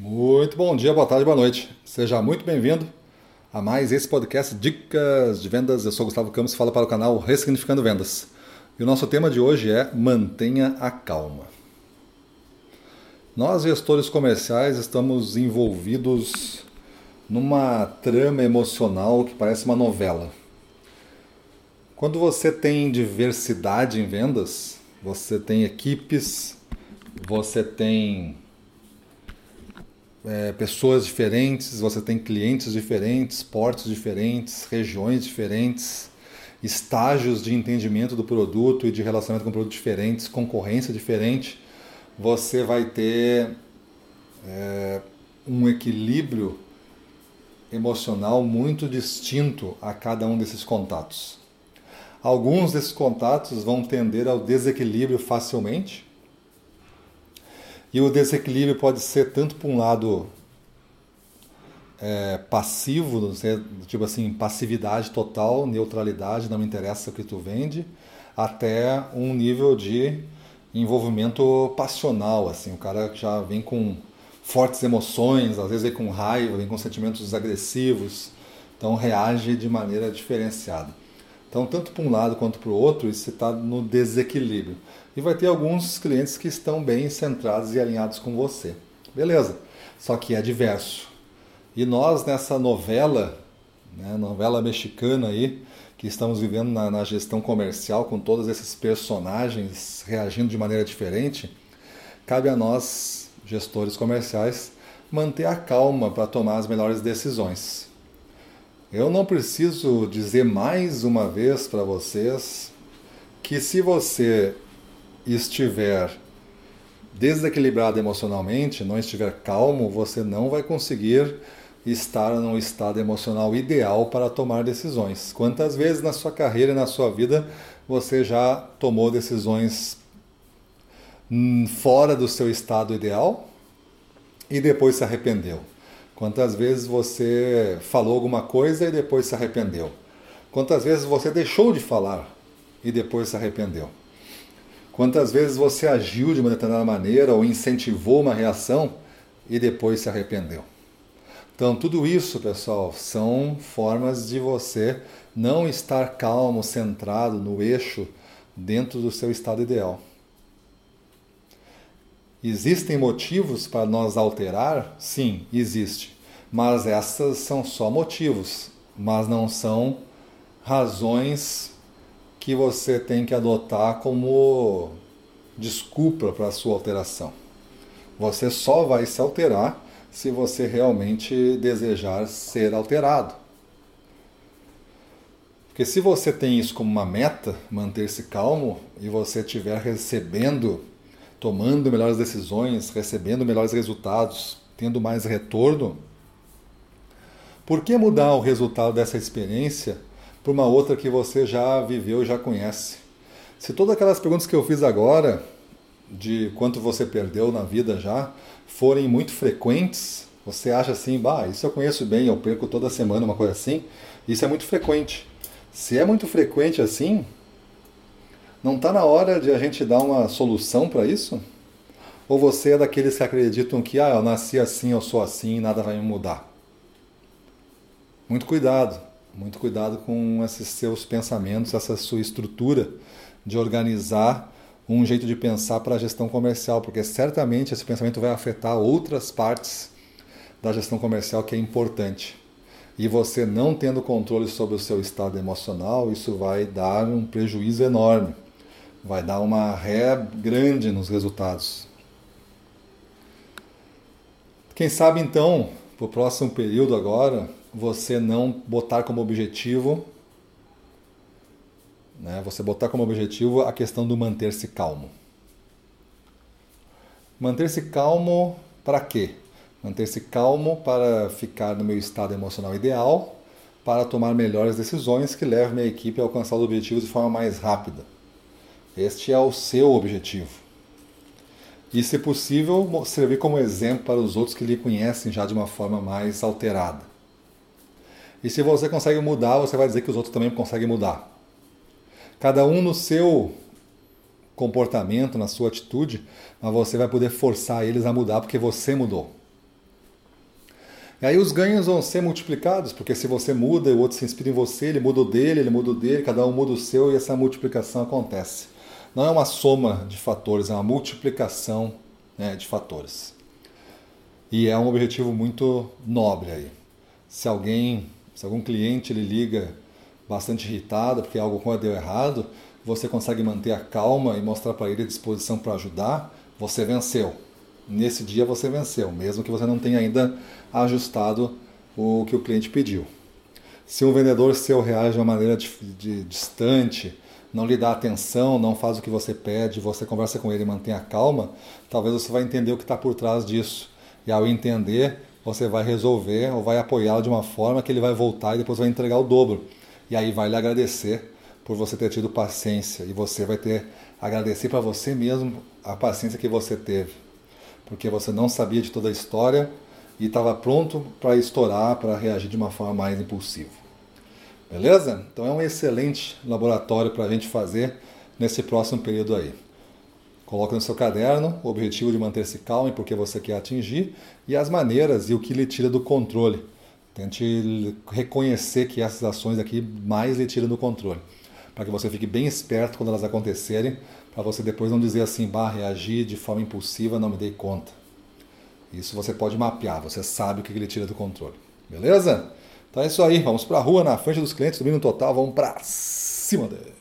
Muito bom dia, boa tarde, boa noite. Seja muito bem-vindo a mais esse podcast Dicas de Vendas. Eu sou Gustavo Campos, falo para o canal Ressignificando Vendas. E o nosso tema de hoje é Mantenha a calma. Nós, gestores comerciais, estamos envolvidos numa trama emocional que parece uma novela. Quando você tem diversidade em vendas, você tem equipes, você tem é, pessoas diferentes, você tem clientes diferentes, portos diferentes, regiões diferentes, estágios de entendimento do produto e de relacionamento com o produto diferentes, concorrência diferente, você vai ter é, um equilíbrio emocional muito distinto a cada um desses contatos. Alguns desses contatos vão tender ao desequilíbrio facilmente, e o desequilíbrio pode ser tanto para um lado é, passivo, tipo assim, passividade total, neutralidade, não me interessa o que tu vende, até um nível de envolvimento passional, assim, o cara já vem com fortes emoções, às vezes vem com raiva, vem com sentimentos agressivos, então reage de maneira diferenciada. Então, tanto para um lado quanto para o outro, isso está no desequilíbrio. E vai ter alguns clientes que estão bem centrados e alinhados com você. Beleza, só que é diverso. E nós, nessa novela, né, novela mexicana aí, que estamos vivendo na, na gestão comercial, com todos esses personagens reagindo de maneira diferente, cabe a nós, gestores comerciais, manter a calma para tomar as melhores decisões. Eu não preciso dizer mais uma vez para vocês que se você estiver desequilibrado emocionalmente, não estiver calmo, você não vai conseguir estar num estado emocional ideal para tomar decisões. Quantas vezes na sua carreira e na sua vida você já tomou decisões hum, fora do seu estado ideal e depois se arrependeu? Quantas vezes você falou alguma coisa e depois se arrependeu? Quantas vezes você deixou de falar e depois se arrependeu? Quantas vezes você agiu de uma determinada maneira ou incentivou uma reação e depois se arrependeu? Então, tudo isso, pessoal, são formas de você não estar calmo, centrado no eixo dentro do seu estado ideal. Existem motivos para nós alterar? Sim, existe. Mas essas são só motivos, mas não são razões que você tem que adotar como desculpa para a sua alteração. Você só vai se alterar se você realmente desejar ser alterado. Porque se você tem isso como uma meta, manter-se calmo, e você estiver recebendo tomando melhores decisões, recebendo melhores resultados, tendo mais retorno, por que mudar o resultado dessa experiência para uma outra que você já viveu e já conhece? Se todas aquelas perguntas que eu fiz agora, de quanto você perdeu na vida já, forem muito frequentes, você acha assim, bah, isso eu conheço bem, eu perco toda semana uma coisa assim, isso é muito frequente. Se é muito frequente assim, não está na hora de a gente dar uma solução para isso? Ou você é daqueles que acreditam que, ah, eu nasci assim, eu sou assim e nada vai me mudar? Muito cuidado, muito cuidado com esses seus pensamentos, essa sua estrutura de organizar um jeito de pensar para a gestão comercial, porque certamente esse pensamento vai afetar outras partes da gestão comercial que é importante. E você não tendo controle sobre o seu estado emocional, isso vai dar um prejuízo enorme vai dar uma ré grande nos resultados. Quem sabe então, para o próximo período agora, você não botar como objetivo, né, você botar como objetivo a questão do manter-se calmo. Manter-se calmo para quê? Manter-se calmo para ficar no meu estado emocional ideal, para tomar melhores decisões que levem minha equipe a alcançar os objetivos de forma mais rápida. Este é o seu objetivo. E, se possível, servir como exemplo para os outros que lhe conhecem já de uma forma mais alterada. E se você consegue mudar, você vai dizer que os outros também conseguem mudar. Cada um no seu comportamento, na sua atitude, mas você vai poder forçar eles a mudar porque você mudou. E aí os ganhos vão ser multiplicados, porque se você muda, o outro se inspira em você, ele muda o dele, ele muda o dele, cada um muda o seu e essa multiplicação acontece. Não é uma soma de fatores, é uma multiplicação né, de fatores. E é um objetivo muito nobre aí. Se alguém, se algum cliente ele liga bastante irritado porque algo deu errado, você consegue manter a calma e mostrar para ele a disposição para ajudar, você venceu. Nesse dia você venceu, mesmo que você não tenha ainda ajustado o que o cliente pediu. Se um vendedor seu reage de uma maneira de, de, distante, não lhe dá atenção, não faz o que você pede, você conversa com ele e mantém a calma, talvez você vai entender o que está por trás disso. E ao entender, você vai resolver ou vai apoiá-lo de uma forma que ele vai voltar e depois vai entregar o dobro. E aí vai lhe agradecer por você ter tido paciência. E você vai ter agradecer para você mesmo a paciência que você teve. Porque você não sabia de toda a história e estava pronto para estourar, para reagir de uma forma mais impulsiva. Beleza? Então é um excelente laboratório para a gente fazer nesse próximo período aí. Coloque no seu caderno o objetivo de manter-se calmo e porque você quer atingir e as maneiras e o que lhe tira do controle. Tente reconhecer que essas ações aqui mais lhe tiram do controle. Para que você fique bem esperto quando elas acontecerem, para você depois não dizer assim, bah, reagir de forma impulsiva, não me dei conta. Isso você pode mapear, você sabe o que lhe tira do controle. Beleza? Então é isso aí, vamos para a rua, na frente dos clientes, domínio total, vamos para cima dele.